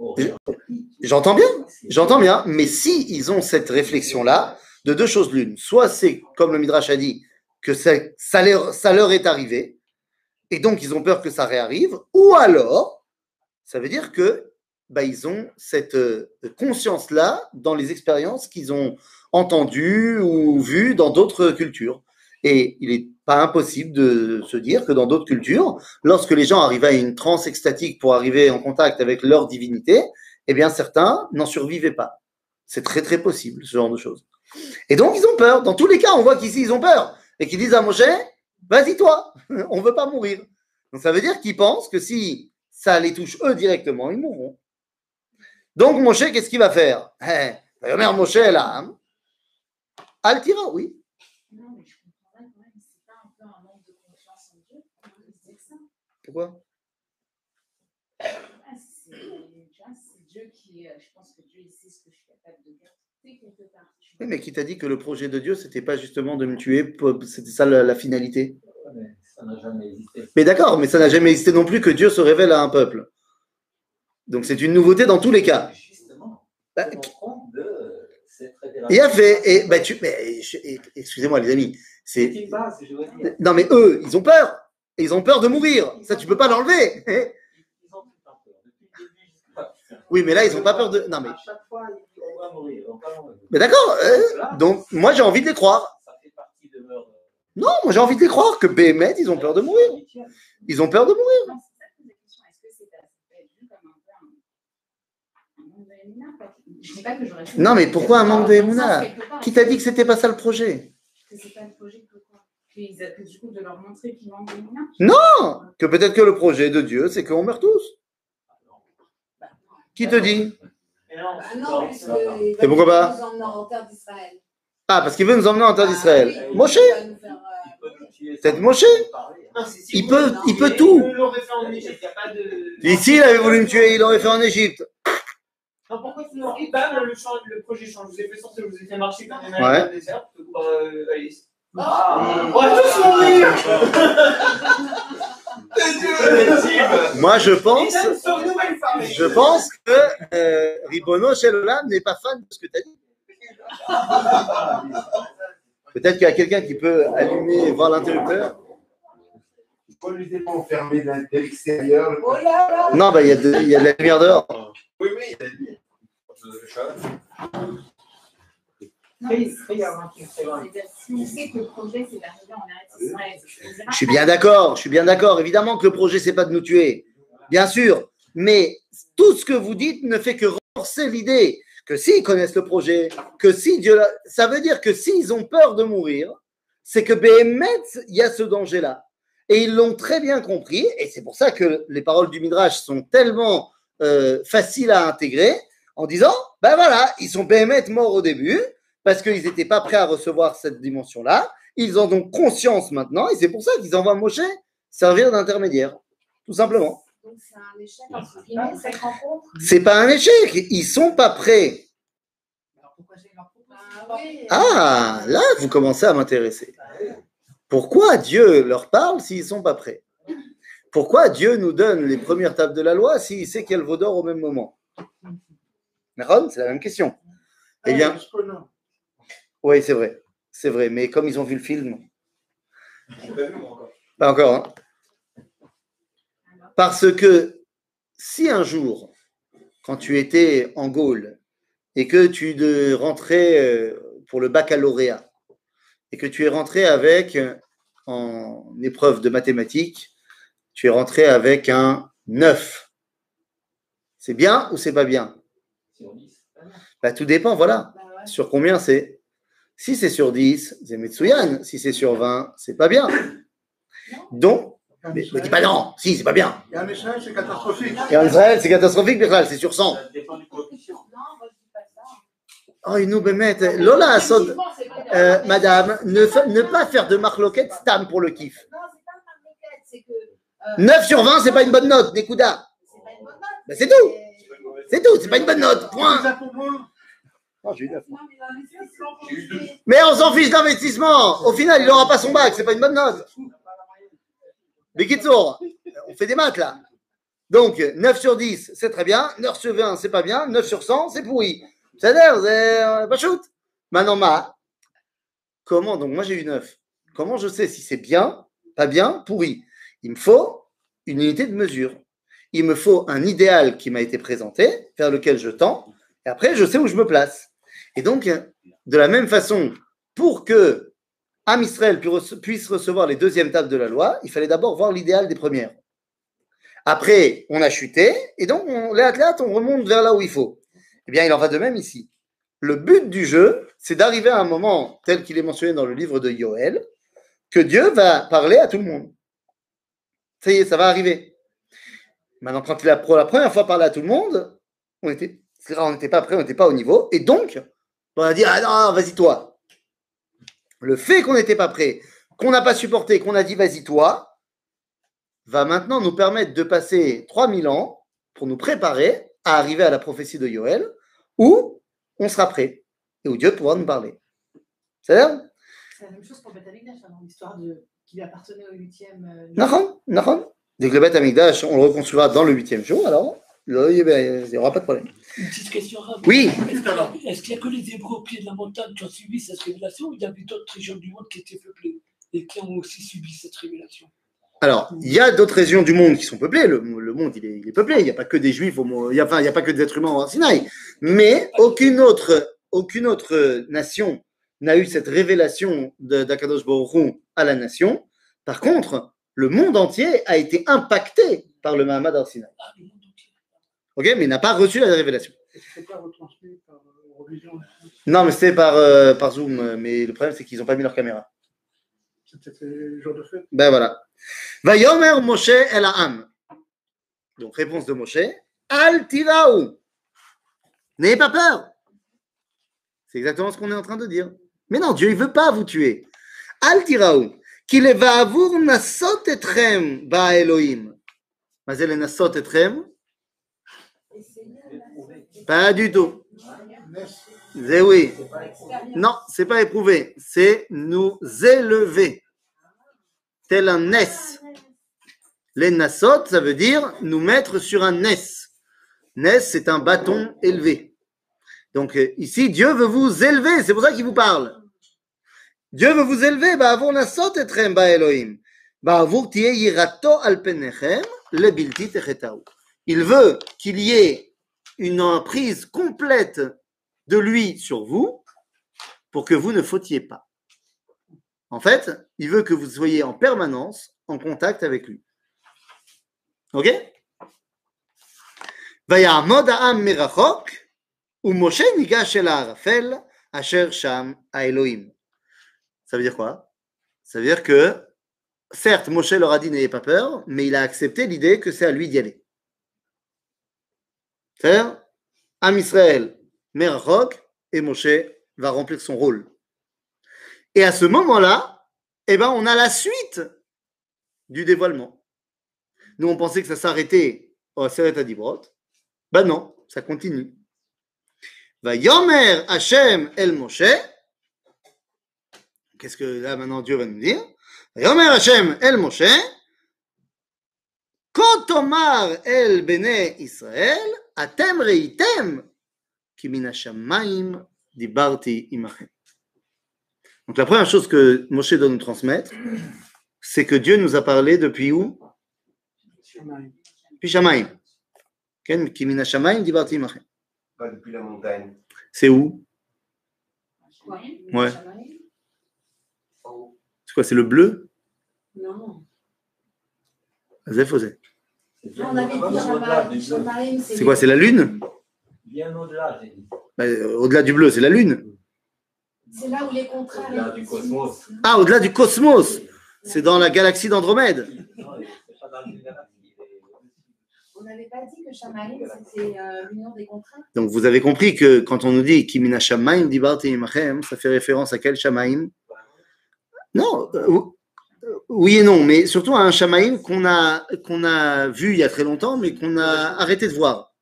J'entends bien, j'entends bien, mais si ils ont cette réflexion-là, de deux choses l'une, soit c'est comme le Midrash a dit, que ça, leur est arrivé, et donc ils ont peur que ça réarrive, ou alors, ça veut dire que bah, ils ont cette euh, conscience-là dans les expériences qu'ils ont entendues ou vues dans d'autres cultures. Et il n'est pas impossible de se dire que dans d'autres cultures, lorsque les gens arrivaient à une transe extatique pour arriver en contact avec leur divinité, eh bien certains n'en survivaient pas. C'est très très possible, ce genre de choses. Et donc ils ont peur. Dans tous les cas, on voit qu'ici ils ont peur. Et qu'ils disent à Moshe, vas-y toi, on ne veut pas mourir. Donc ça veut dire qu'ils pensent que si ça les touche eux directement, ils mourront. Donc Moshe, qu'est-ce qu'il va faire? Eh, Vayomer Moshe là. Altira, oui. Non, mais je comprends pas quand même, c'est pas un peu un manque de confiance en Dieu de se dire ça. Pourquoi? C'est Dieu qui, euh, je pense que Dieu il sait ce que je suis capable de faire. porté quelque part. Oui, mais qui t'a dit que le projet de Dieu, c'était pas justement de me tuer, c'était ça la, la finalité? Mais ça n'a jamais existé. Mais d'accord, mais ça n'a jamais existé non plus que Dieu se révèle à un peuple. Donc c'est une nouveauté dans tous les cas. Justement, Bah, de cette. Et a fait, et, bah, tu, mais, excusez-moi les amis, C'est non mais eux, ils ont peur. Ils ont peur de mourir. Ça, tu peux pas l'enlever. Oui, mais là, ils ont pas peur de. Non, mais, À chaque fois, va mourir, on va mourir. mais d'accord. euh, donc, moi, j'ai envie de les croire. Ça fait partie de leur. Non, moi, j'ai envie de les croire que Béhémet, ils ont peur de mourir. Ils ont peur de mourir. Non, Je dis pas que mais pourquoi un manque de Emouna Qui t'a dit que c'était pas ça le projet? que c'est pas le projet que quoi? Qu'ils a- que du coup de leur montrer qu'ils manquent d'Emouna Non Que peut-être que le projet de Dieu, c'est qu'on meurt tous. Qui te dit? Ah non, puisque il va Et pourquoi pas nous emmener en terre d'Israël. Ah, parce qu'il veut nous emmener en terre d'Israël. Ah oui, Moshe nous euh, nous Peut-être Moshe Il peut, il peut tout. Ici, il avait voulu me tuer, il l'aurait fait en Égypte. Non, pourquoi tu l'aurais fait Bam, le, projet change. Je vous ai fait sortir, je vous ai fait marcher quand même Ouais. dans le désert. que par, euh, Alice. Ah, On va tous mourir Dieu Moi, je pense, je pense que euh, Ribono Shelolam n'est pas fan de ce que tu as dit. Peut-être qu'il y a quelqu'un qui peut allumer, voir l'interrupteur. De de l'extérieur Oh Non, bah, il y, a de- il y a de la lumière dehors. Oui, oui, il a dit. Très, très Je suis bien d'accord, je suis bien d'accord. Évidemment que le projet, c'est pas de nous tuer. Bien sûr. Mais tout ce que vous dites ne fait que renforcer l'idée que s'ils connaissent le projet, que si Dieu. Ça veut dire que s'ils ont peur de mourir, c'est que Béhémet, il y a ce danger-là. Et ils l'ont très bien compris. Et c'est pour ça que les paroles du Midrash sont tellement euh, faciles à intégrer en disant ben voilà, ils sont Béhémet morts au début parce qu'ils n'étaient pas prêts à recevoir cette dimension-là. Ils ont donc conscience maintenant, et c'est pour ça qu'ils envoient Moshe servir d'intermédiaire, tout simplement. Donc c'est un échec entre guillemets cette rencontre? C'est pas un échec, ils sont pas prêts. Alors pourquoi j'ai leur Ah. Ah, là, vous commencez à m'intéresser. Pourquoi Dieu leur parle s'ils sont pas prêts? Pourquoi Dieu nous donne les premières tables de la loi s'il sait qu'elle vaut d'or au même moment? C'est la même question. Eh bien, Ah, je peux, non. Oui, c'est vrai, c'est vrai, mais comme ils ont vu le film, Pas encore. hein. Parce que si un jour, quand tu étais en Gaule et que tu de- rentrais euh, pour le baccalauréat et que tu es rentré avec, euh, en épreuve de mathématiques, tu es rentré avec un 9. C'est bien ou c'est pas bien? Sur 10. Bah, Tout dépend, voilà. Bah. Sur combien c'est Si c'est sur 10, c'est Metsuyan. Si c'est sur 20, c'est pas bien. Donc, mais, mais Israël- dis pas non, si, c'est pas bien. Et en Israël, c'est catastrophique. Et en Israël, c'est catastrophique, Bichal, c'est sur 100. Ça dépend du coefficient. Non, moi je dis pas ça. Oh, il nous bémet. Lola, Assod, euh, madame, ne, fa- ne pas faire de marloquette stam pour le kiff. Non, c'est pas marloquette, c'est que. euh, 9 sur 20, c'est pas une bonne note, Nekouda. C'est pas une bonne note. Ben, c'est tout. C'est tout, c'est pas une bonne note, point. J'ai eu neuf. Non, mais Mais on s'en fiche d'investissement. Au final, il n'aura pas son bac, c'est pas une bonne note. Bekitsour, on fait des maths là. Donc, 9 sur 10, c'est très bien. 9 sur 20, c'est pas bien. 9 sur 100, c'est pourri. L'air, c'est euh, pas shoot. Maintenant, ma, comment Donc, moi, j'ai eu 9. Comment je sais si c'est bien, pas bien, pourri? Il me faut une unité de mesure. Il me faut un idéal qui m'a été présenté, vers lequel je tends, et après, je sais où je me place. Et donc, de la même façon, pour que Am Israël pu- puisse recevoir les deuxièmes tables de la loi, il fallait d'abord voir l'idéal des premières. Après, on a chuté, et donc, on, les athlètes, on remonte vers là où il faut. Eh bien, il en va de même ici. Le but du jeu, c'est d'arriver à un moment, tel qu'il est mentionné dans le livre de Yoël, que Dieu va parler à tout le monde. Ça y est, ça va arriver. Maintenant, quand il a pour la première fois parlé à tout le monde, on on n'était pas prêt, on n'était pas au niveau, et donc, on a dit, ah non, vas-y toi. Le fait qu'on n'était pas prêt, qu'on n'a pas supporté, qu'on a dit, vas-y toi, va maintenant nous permettre de passer 3000 ans pour nous préparer à arriver à la prophétie de Yoël, où on sera prêt. et où Dieu pourra nous parler. C'est-à-dire C'est la même chose pour Beth Amikdash, hein, dans l'histoire de qui lui appartenait au huitième. euh, Nahon, Nahon. Dès que le Beth Amikdash, on le reconstruira dans le huitième jour, alors il n'y aura pas de problème. Une petite question. Rav. Oui. Est-ce qu'il n'y a que les Hébreux au pied de la montagne qui ont subi cette révélation ou il y avait d'autres régions du monde qui étaient peuplées et qui ont aussi subi cette révélation? Alors, il y a d'autres régions du monde qui sont peuplées. Le, le monde, il est, il est peuplé. Il n'y a pas que des juifs, au il n'y a, enfin, pas que des êtres humains au Sinaï. Mais aucune autre, aucune autre nation n'a eu cette révélation de- d'Akadosh Hu à la nation. Par contre, le monde entier a été impacté par le Mahamad al-Sinaï. Ah, le monde entier. Ok, mais il n'a pas reçu la révélation. Et c'est pas retransmis par euh. Non, mais c'était par, euh, par Zoom. Mais le problème, c'est qu'ils n'ont pas mis leur caméra. C'était le jour de fête? Ben voilà. Vayomer Moshe el Ha'am. Donc, réponse de Moshe. Al tiraou. N'ayez pas peur. C'est exactement ce qu'on est en train de dire. Mais non, Dieu, il veut pas vous tuer. Al tiraou. Qu'il va avur nasot etrem ba Elohim. Mazel nasot etrem. Pas du tout. C'est oui. Non, c'est pas éprouver. C'est nous élever. Tel un nes. Les nasot, ça veut dire nous mettre sur un nes. Nes, c'est un bâton élevé. Donc euh, ici, Dieu veut vous élever. C'est pour ça qu'il vous parle. Dieu veut vous élever. Bah, nasot etrem ba Elohim. Bah. Il veut qu'il y ait une prise complète de lui sur vous pour que vous ne fautiez pas. En fait, il veut que vous soyez en permanence en contact avec lui. Ok? Ça veut dire quoi? Ça veut dire que, certes, Moshe leur a dit n'ayez pas peur, mais il a accepté l'idée que c'est à lui d'y aller. C'est-à-dire, Am Israël, Merachok, et Moshe va remplir son rôle. Et à ce moment-là, eh ben, on a la suite du dévoilement. Nous, on pensait que ça s'arrêtait au Seret Adibrot. Ben non, ça continue. Va Yomer Hashem El Moshe. Qu'est-ce que là maintenant Dieu va nous dire? Va Yomer Hashem El Moshe. Kotomar El Bene Israël. Atem Reitem. Ki min hashamayim dibarti imachem. Donc la première chose que Moshe doit nous transmettre, c'est que Dieu nous a parlé depuis où? Depuis Shamaim. Ken, Ki min hashamayim dibarti imachem. Pas depuis la montagne. C'est où? Quoi Ouais. C'est quoi C'est le bleu? Non. Zef C'est quoi C'est la lune Bien au-delà, j'ai dit. Bah, Au-delà du bleu, c'est la lune. C'est là où les contraires. Au-delà du cosmos. Ah, au-delà du cosmos C'est dans la galaxie d'Andromède. On n'avait pas dit que Shamaïm, c'était euh, l'union des contraires. Donc vous avez compris que quand on nous dit Kimina Shamaim Dibarti Imachem, ça fait référence à quel Shamaim Non, euh, oui et non, mais surtout à un Shamaim qu'on a, qu'on a vu il y a très longtemps, mais qu'on a arrêté de voir.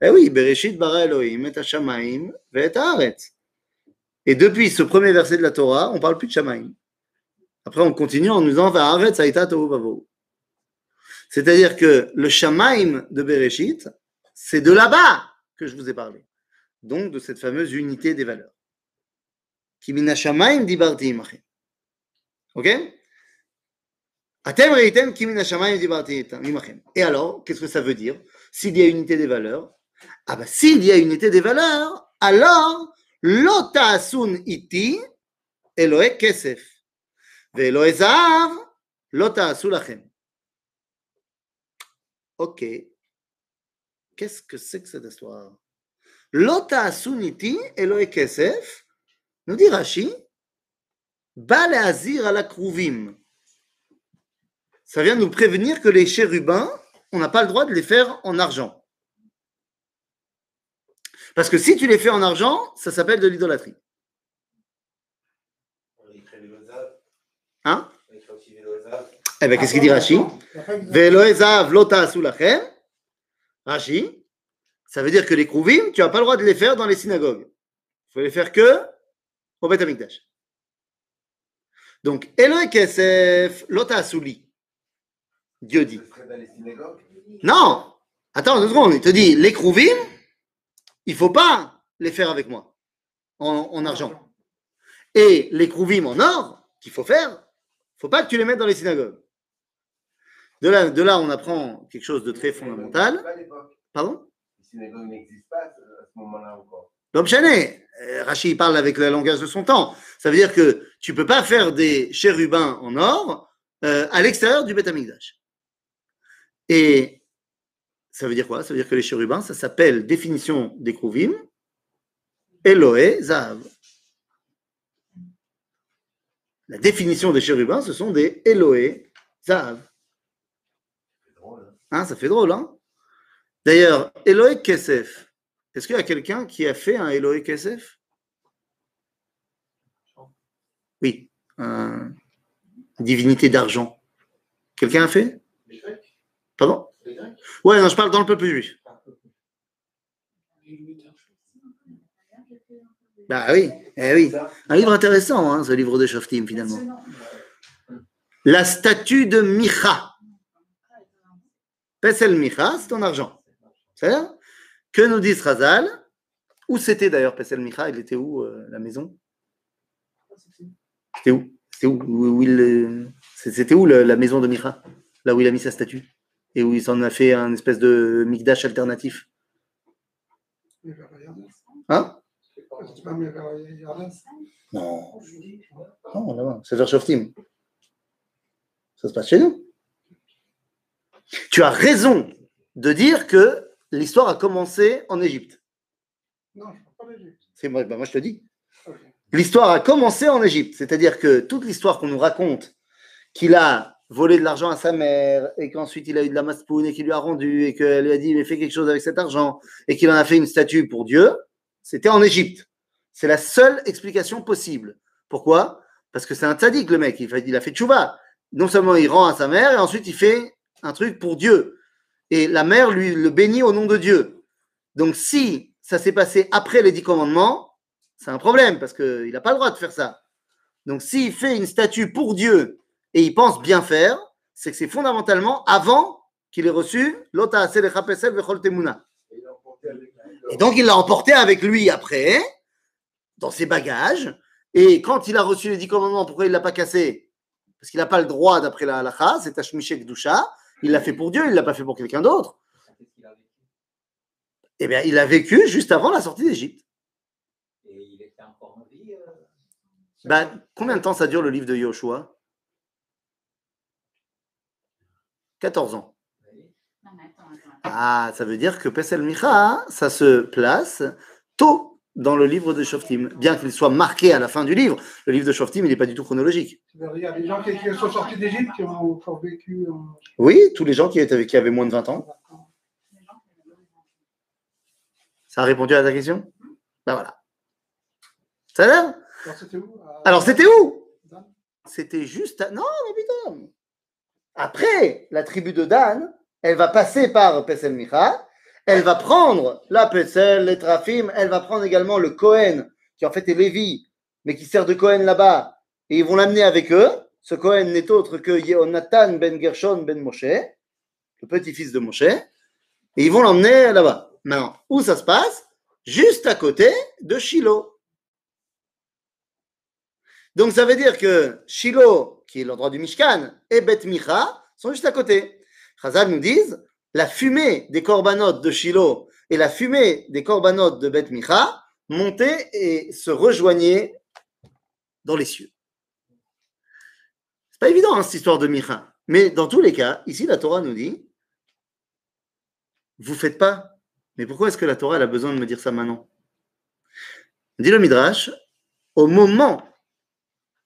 Eh oui, Bereshit bara Elohim et Shamaim et. Et depuis ce premier verset de la Torah, on parle plus de Shamaim. Après, on continue en nous disant Haaretz Aïta Tohu. C'est-à-dire que le Shamaim de Bereshit, c'est de là-bas que je vous ai parlé. Donc, de cette fameuse unité des valeurs. Kimina dibarti. Ok Atem reitem kimina Shamaim dibarti imachem. Et alors, qu'est-ce que ça veut dire? S'il y a unité des valeurs, ah ben s'il y a unité des valeurs, alors lota asun iti Elohe kesef. Ve'elohe zahav lota asu lachem. Ok. Qu'est-ce que c'est que cette histoire? Lota asuniti Elohe kesef, nous dit Rashi, Bal azir à la. Ça vient nous prévenir que les chérubins, on n'a pas le droit de les faire en argent. Parce que si tu les fais en argent, ça s'appelle de l'idolâtrie. Hein? Eh bien, qu'est-ce qu'il dit Rashi? Rashi, ça veut dire que les krouvim, tu n'as pas le droit de les faire dans les synagogues. Il faut les faire que au Beth Amikdash. Donc, Eloé Kesef, Lota Souli. Dieu dit. Non Attends deux secondes, il te dit, les Krouvim, il faut pas les faire avec moi, en, en argent. Et les Krouvim en or, qu'il faut faire, faut pas que tu les mettes dans les synagogues. De là, de là, on apprend quelque chose de très fondamental. Pardon? Les synagogues n'existent pas à ce moment-là encore. Chané, euh, Rachid parle avec le langage de son temps. Ça veut dire que tu peux pas faire des chérubins en or euh, à l'extérieur du Beth Amikdash. Et ça veut dire quoi? Ça veut dire que les chérubins, ça s'appelle définition des Krouvim, Eloé, Zahav. La définition des chérubins, ce sont des Eloé, Zahav. Drôle. Hein Hein, ça fait drôle, hein? D'ailleurs, Eloé Kesef, est-ce qu'il y a quelqu'un qui a fait un Eloé Kesef? Oui, un- une divinité d'argent. Quelqu'un a fait? Pardon Ouais, non, je parle dans le peuple juif. Bah oui, eh oui. Un livre intéressant, hein, ce livre de Shoftim, finalement. La statue de Micha. Pesel Micha, c'est ton argent. C'est Que nous dit Razal Où c'était d'ailleurs Pesel Micha Il était où, euh, la maison C'était où C'était où, où- euh, C'était où la maison de Micha Là où il a mis sa statue Et où il s'en a fait un espèce de mikdash alternatif. Hein? Non. Non, là-bas, c'est vers Shoftim. Ça se passe chez nous. Tu as raison de dire que l'histoire a commencé en Égypte. Non, je ne parle pas d'Égypte. C'est moi, bah moi je te dis. L'histoire a commencé en Égypte, c'est-à-dire que toute l'histoire qu'on nous raconte, qu'il a volé de l'argent à sa mère, et qu'ensuite il a eu de la maspoune et qu'il lui a rendu, et qu'elle lui a dit, mais fais quelque chose avec cet argent, et qu'il en a fait une statue pour Dieu, c'était en Égypte. C'est la seule explication possible. Pourquoi? Parce que c'est un tzaddik, le mec, il, fait- il a fait tchouva. Non seulement il rend à sa mère, et ensuite il fait un truc pour Dieu. Et la mère lui le bénit au nom de Dieu. Donc si ça s'est passé après les dix commandements, c'est un problème parce qu'il n'a pas le droit de faire ça. Donc s'il fait une statue pour Dieu et il pense bien faire, c'est que c'est fondamentalement avant qu'il ait reçu l'ota asel et chapesel vechol temuna. Et donc il l'a emporté avec lui après, dans ses bagages. Et quand il a reçu les dix commandements, pourquoi il ne l'a pas cassé? Parce qu'il n'a pas le droit d'après la halakha, c'est Tashmishek Dusha. Il l'a fait pour Dieu, il ne l'a pas fait pour quelqu'un d'autre. Eh bien, il a vécu juste avant la sortie d'Égypte. Et il était encore en vie. euh, Ben, combien de temps ça dure le livre de Yoshua? 14 ans. Mais. Ah, ça veut dire que Pesel Micha, ça se place tôt dans le livre de Shoftim, bien qu'il soit marqué à la fin du livre. Le livre de Shoftim, il n'est pas du tout chronologique. Il y a des gens qui, qui sont sortis d'Égypte qui ont encore vécu en. Oui, tous les gens qui, étaient, qui avaient moins de 20 ans. Ça a répondu à ta question? Ben voilà. Ça a l'air? Alors, c'était où? Alors, c'était où? Dan C'était juste. à- Non, non, putain. Après, la tribu de Dan, elle va passer par Pesel Micha. Elle va prendre la Pesel, les Trafim. Elle va prendre également le Cohen, qui en fait est Lévi, mais qui sert de Cohen là-bas. Et ils vont l'amener avec eux. Ce Cohen n'est autre que Yehonatan ben Gershon ben Moshe, le petit-fils de Moshe. Et ils vont l'emmener là-bas. Maintenant, où ça se passe? Juste à côté de Shiloh. Donc ça veut dire que Shiloh, qui est l'endroit du Mishkan, et Beth Micha sont juste à côté. Chazal nous disent, la fumée des corbanotes de Shiloh et la fumée des corbanotes de Beth Micha montaient et se rejoignaient dans les cieux. C'est pas évident hein, cette histoire de Micha. Mais dans tous les cas, ici la Torah nous dit, vous faites pas. Mais pourquoi est-ce que la Torah a besoin de me dire ça maintenant? Dit le Midrash, au moment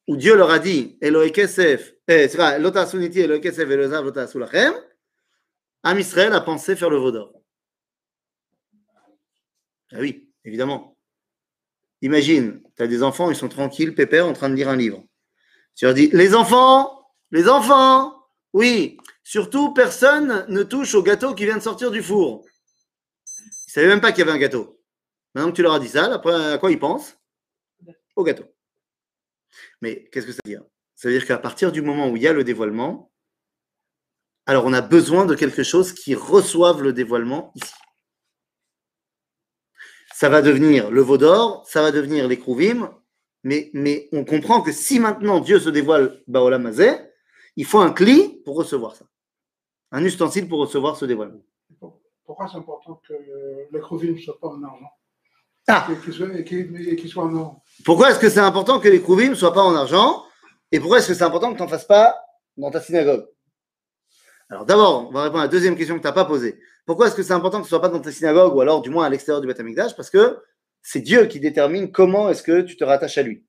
où Dieu leur a dit Elohe Kesef, eh, c'est vrai, Lota Suniti, Elohe Kesef, Elohe Zav, Lota Sulachem, Am Israël a pensé faire le veau d'or. Ah oui, évidemment. Imagine, tu as des enfants, ils sont tranquilles, pépères, en train de lire un livre. Tu leur dis Les enfants, les enfants, oui, surtout personne ne touche au gâteau qui vient de sortir du four. Ils ne savaient même pas qu'il y avait un gâteau. Maintenant que tu leur as dit ça, à quoi ils pensent? Au gâteau. Mais qu'est-ce que ça veut dire? Ça veut dire qu'à partir du moment où il y a le dévoilement, alors on a besoin de quelque chose qui reçoive le dévoilement ici. Ça va devenir le veau d'or, ça va devenir les Krouvim, mais, mais on comprend que si maintenant Dieu se dévoile Baolam il faut un cli pour recevoir ça. Un ustensile pour recevoir ce dévoilement. Pourquoi c'est important que le- le Krovim ne soit pas en argent? Ah. Et qu'il soit, soit en or. Pourquoi est-ce que c'est important que les Krouvim ne soient pas en argent Et pourquoi est-ce que c'est important que tu n'en fasses pas dans ta synagogue? Alors d'abord, on va répondre à la deuxième question que tu n'as pas posée. Pourquoi est-ce que c'est important que ce ne soit pas dans ta synagogue ou alors du moins à l'extérieur du Beth Amikdash Parce que c'est Dieu qui détermine comment est-ce que tu te rattaches à lui.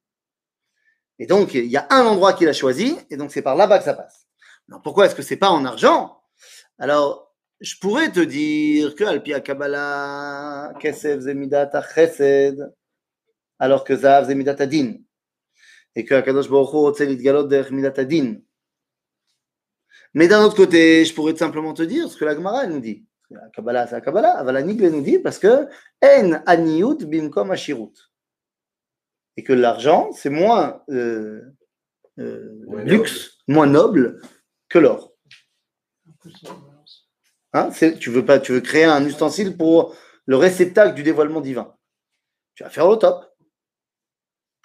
Et donc, il y a un endroit qu'il a choisi, et donc c'est par là-bas que ça passe. Alors pourquoi est-ce que c'est pas en argent? Alors, je pourrais te dire que Alpia Kabbalah, Kesef Zemidat Chesed, alors que Zahav Zemidat Adin, et que Akadosh Baruch Hu Litgalot Derech Midat Adin. Mais d'un autre côté, je pourrais simplement te dire ce que la Gemara nous dit. La Kabbalah, c'est la Kabbalah. Aval Anigle nous dit parce que En Aniyut Bimkom Ashirut. Et que l'argent, c'est moins euh, euh, luxe, moins noble que l'or. Hein, c'est- tu, veux pas, tu veux créer un ustensile pour le réceptacle du dévoilement divin. Tu vas faire au top.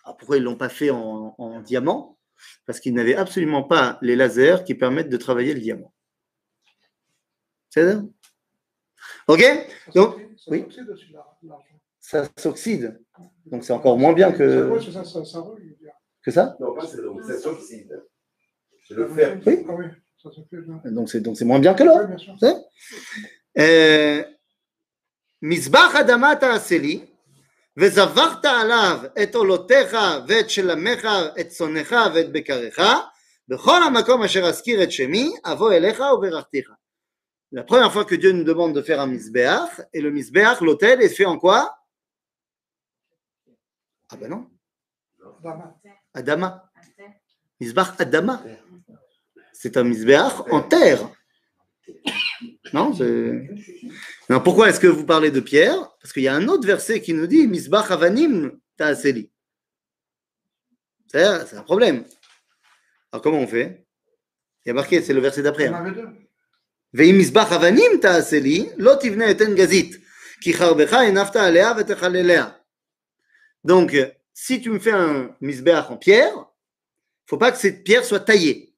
Alors pourquoi ils ne l'ont pas fait en, en diamant? Parce qu'ils n'avaient absolument pas les lasers qui permettent de travailler le diamant. C'est ça? Ok? Ça Donc, s'oxyde- ça oui. Ça s'oxyde. Donc c'est encore moins bien que, ça, ça, ça que ça? Non, pas c'est donc, ça s'oxyde. C'est le fer. Oui. Ah oui, ça. Donc c'est donc c'est moins bien que l'or. Oui, bien sûr. אה, מזבח אדמה תעשה לי, וזבחת עליו את עולותיך ואת שלמך, את צונך ואת בקריך, בכל המקום אשר אזכיר את שמי, אבוא אליך וברכתיך. La première fois que Dieu nous demande de faire un misbéach, et le misbéach, l'autel, est fait en quoi Ah ben non, Dama. Adama. Misbach Adama. C'est un misbéach en terre. Non, pourquoi est-ce que vous parlez de pierre? Parce qu'il y a un autre verset qui nous dit Misbach avanim Taaseli. C'est un problème. Alors comment on fait? Il y a marqué, c'est le verset d'après. Hein. Ve'im Misbah Havanim Taaseli, gazit, enafta alea. Donc, si tu me fais un Misbah en pierre, il ne faut pas que cette pierre soit taillée.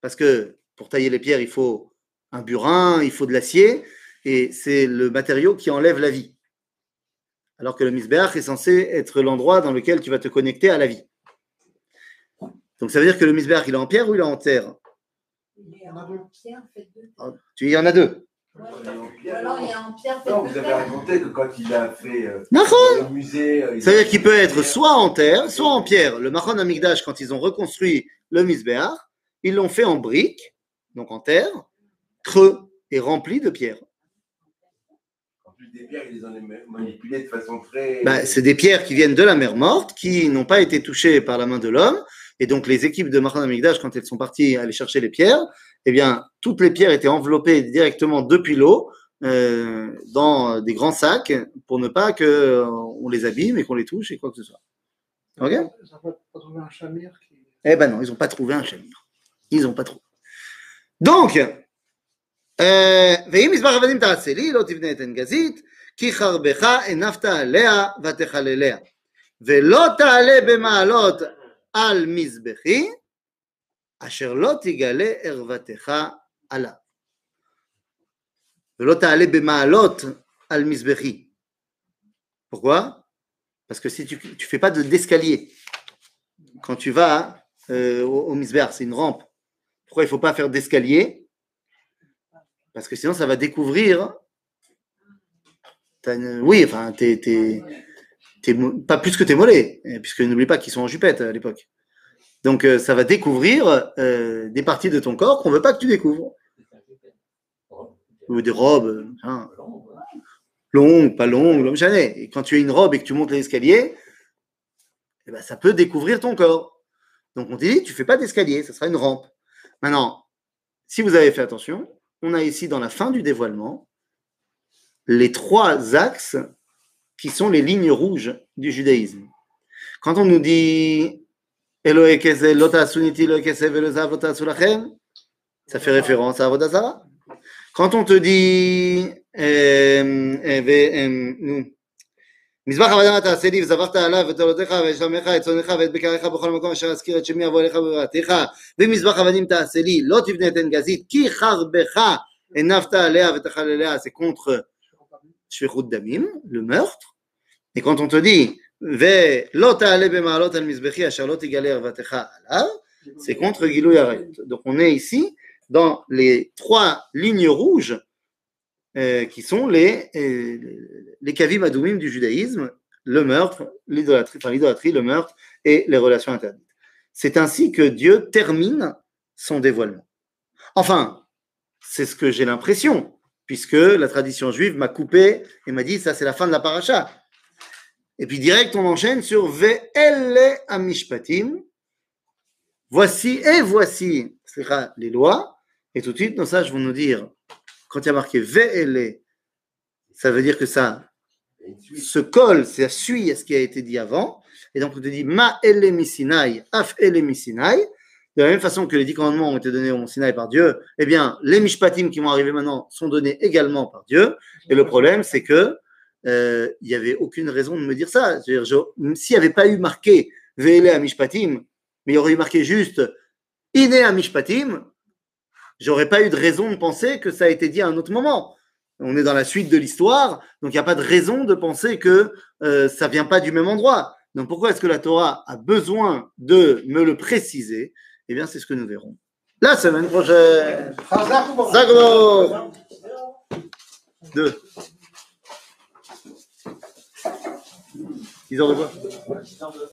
Parce que pour tailler les pierres, il faut un burin, il faut de l'acier, et c'est le matériau qui enlève la vie. Alors que le misbéach est censé être l'endroit dans lequel tu vas te connecter à la vie. Donc ça veut dire que le misbéach, il est en pierre ou il est en terre? Il est en a en deux. pierre fait deux. Ah, Tu il y en a deux. Ou alors il est en pierre fait Non, deux. vous avez raconté que quand il a fait euh, le musée. euh, il Ça veut dire a- qu'il peut être soit en terre, soit en pierre. Le Machon Amigdash, quand ils ont reconstruit le Misbéach, ils l'ont fait en briques, donc en terre, creux et rempli de pierres. En plus des pierres, ils les ont manipulées de façon très. Bah, c'est des pierres qui viennent de la mer morte, qui n'ont pas été touchées par la main de l'homme. Et donc, les équipes de Machon Amigdash, quand elles sont parties aller chercher les pierres, eh bien, toutes les pierres étaient enveloppées directement depuis l'eau euh, dans des grands sacs pour ne pas qu'on les abîme et qu'on les touche et quoi que ce soit. Ok? Ils n'ont pas, pas trouvé un chamir qui. Eh ben non, ils n'ont pas trouvé un chamir. Ils n'ont pas trouvé. Donc, euh, ואם מזבח עבדים תעשה לי, לא תבנה את עין גזית, כי חרבך הנפת עליה ותחלליה. ולא תעלה במעלות על מזבחי, אשר לא תגלה ערוותך עליו. ולא תעלה במעלות על מזבחי. Pourquoi Parce que si tu ne fais pas de- d'escalier, quand tu vas euh, au, au Misber, c'est une rampe. Pourquoi il ne faut pas faire d'escalier Parce que sinon, ça va découvrir. Oui, enfin, t'es, t'es- pas plus que tes mollets, puisque n'oublie pas qu'ils sont en jupette à l'époque. Donc, euh, ça va découvrir euh, des parties de ton corps qu'on veut pas que tu découvres. Ou des robes, hein, longues, pas longues, longues, jamais. Et quand tu as une robe et que tu montes l'escalier, eh ben, ça peut découvrir ton corps. Donc on te dit, tu fais pas d'escalier, ça sera une rampe. Maintenant, si vous avez fait attention, on a ici dans la fin du dévoilement les trois axes qui sont les lignes rouges du judaïsme. Quand on nous dit ça fait référence à Avodazara. Quand on te dit nous, מזבח עבדם תעשה לי וזבחת עליו ותולדותיך ושלמך את צונך ואת בקריך בכל מקום אשר אזכיר את שמי אבוא אליך בבראתך ומזבח עבדים תעשה לי לא תבנה את עין גזית כי חרבך הנפת עליה ותאכל עליה c'est contre שפיכות דמים, le meurtre et quand on te dit ולא תעלה במעלות על מזבחי אשר לא תגלה ערוותך עליו c'est contre גילוי עריות donc on est ici dans les trois lignes rouges euh, qui sont les, euh, les kavim adoumim du judaïsme, le meurtre, l'idolâtrie, le meurtre et les relations interdites. C'est ainsi que Dieu termine son dévoilement. Enfin, c'est ce que j'ai l'impression, puisque la tradition juive m'a coupé et m'a dit ça c'est la fin de la paracha. Et puis direct on enchaîne sur Ve'ele amishpatim. Voici et voici les lois. Et tout de suite nos sages vont nous dire quand il y a marqué Ve'ele, ça veut dire que ça se colle, ça suit à ce qui a été dit avant. Et donc on te dit Ma ele misinai, af ele misinai. De la même façon que les dix commandements ont été donnés au Mont Sinaï par Dieu, eh bien, les mishpatim qui vont arriver maintenant sont donnés également par Dieu. Et le problème, c'est que euh, il n'y avait aucune raison de me dire ça. S'il n'y avait pas eu marqué Ve'ele à mishpatim, mais il y aurait eu marqué juste Ine à mishpatim, j'aurais pas eu de raison de penser que ça a été dit à un autre moment. On est dans la suite de l'histoire, donc il n'y a pas de raison de penser que euh, ça vient pas du même endroit. Donc pourquoi est-ce que la Torah a besoin de me le préciser? Eh bien, c'est ce que nous verrons la semaine prochaine. Zagor Deux. Ils ont de quoi?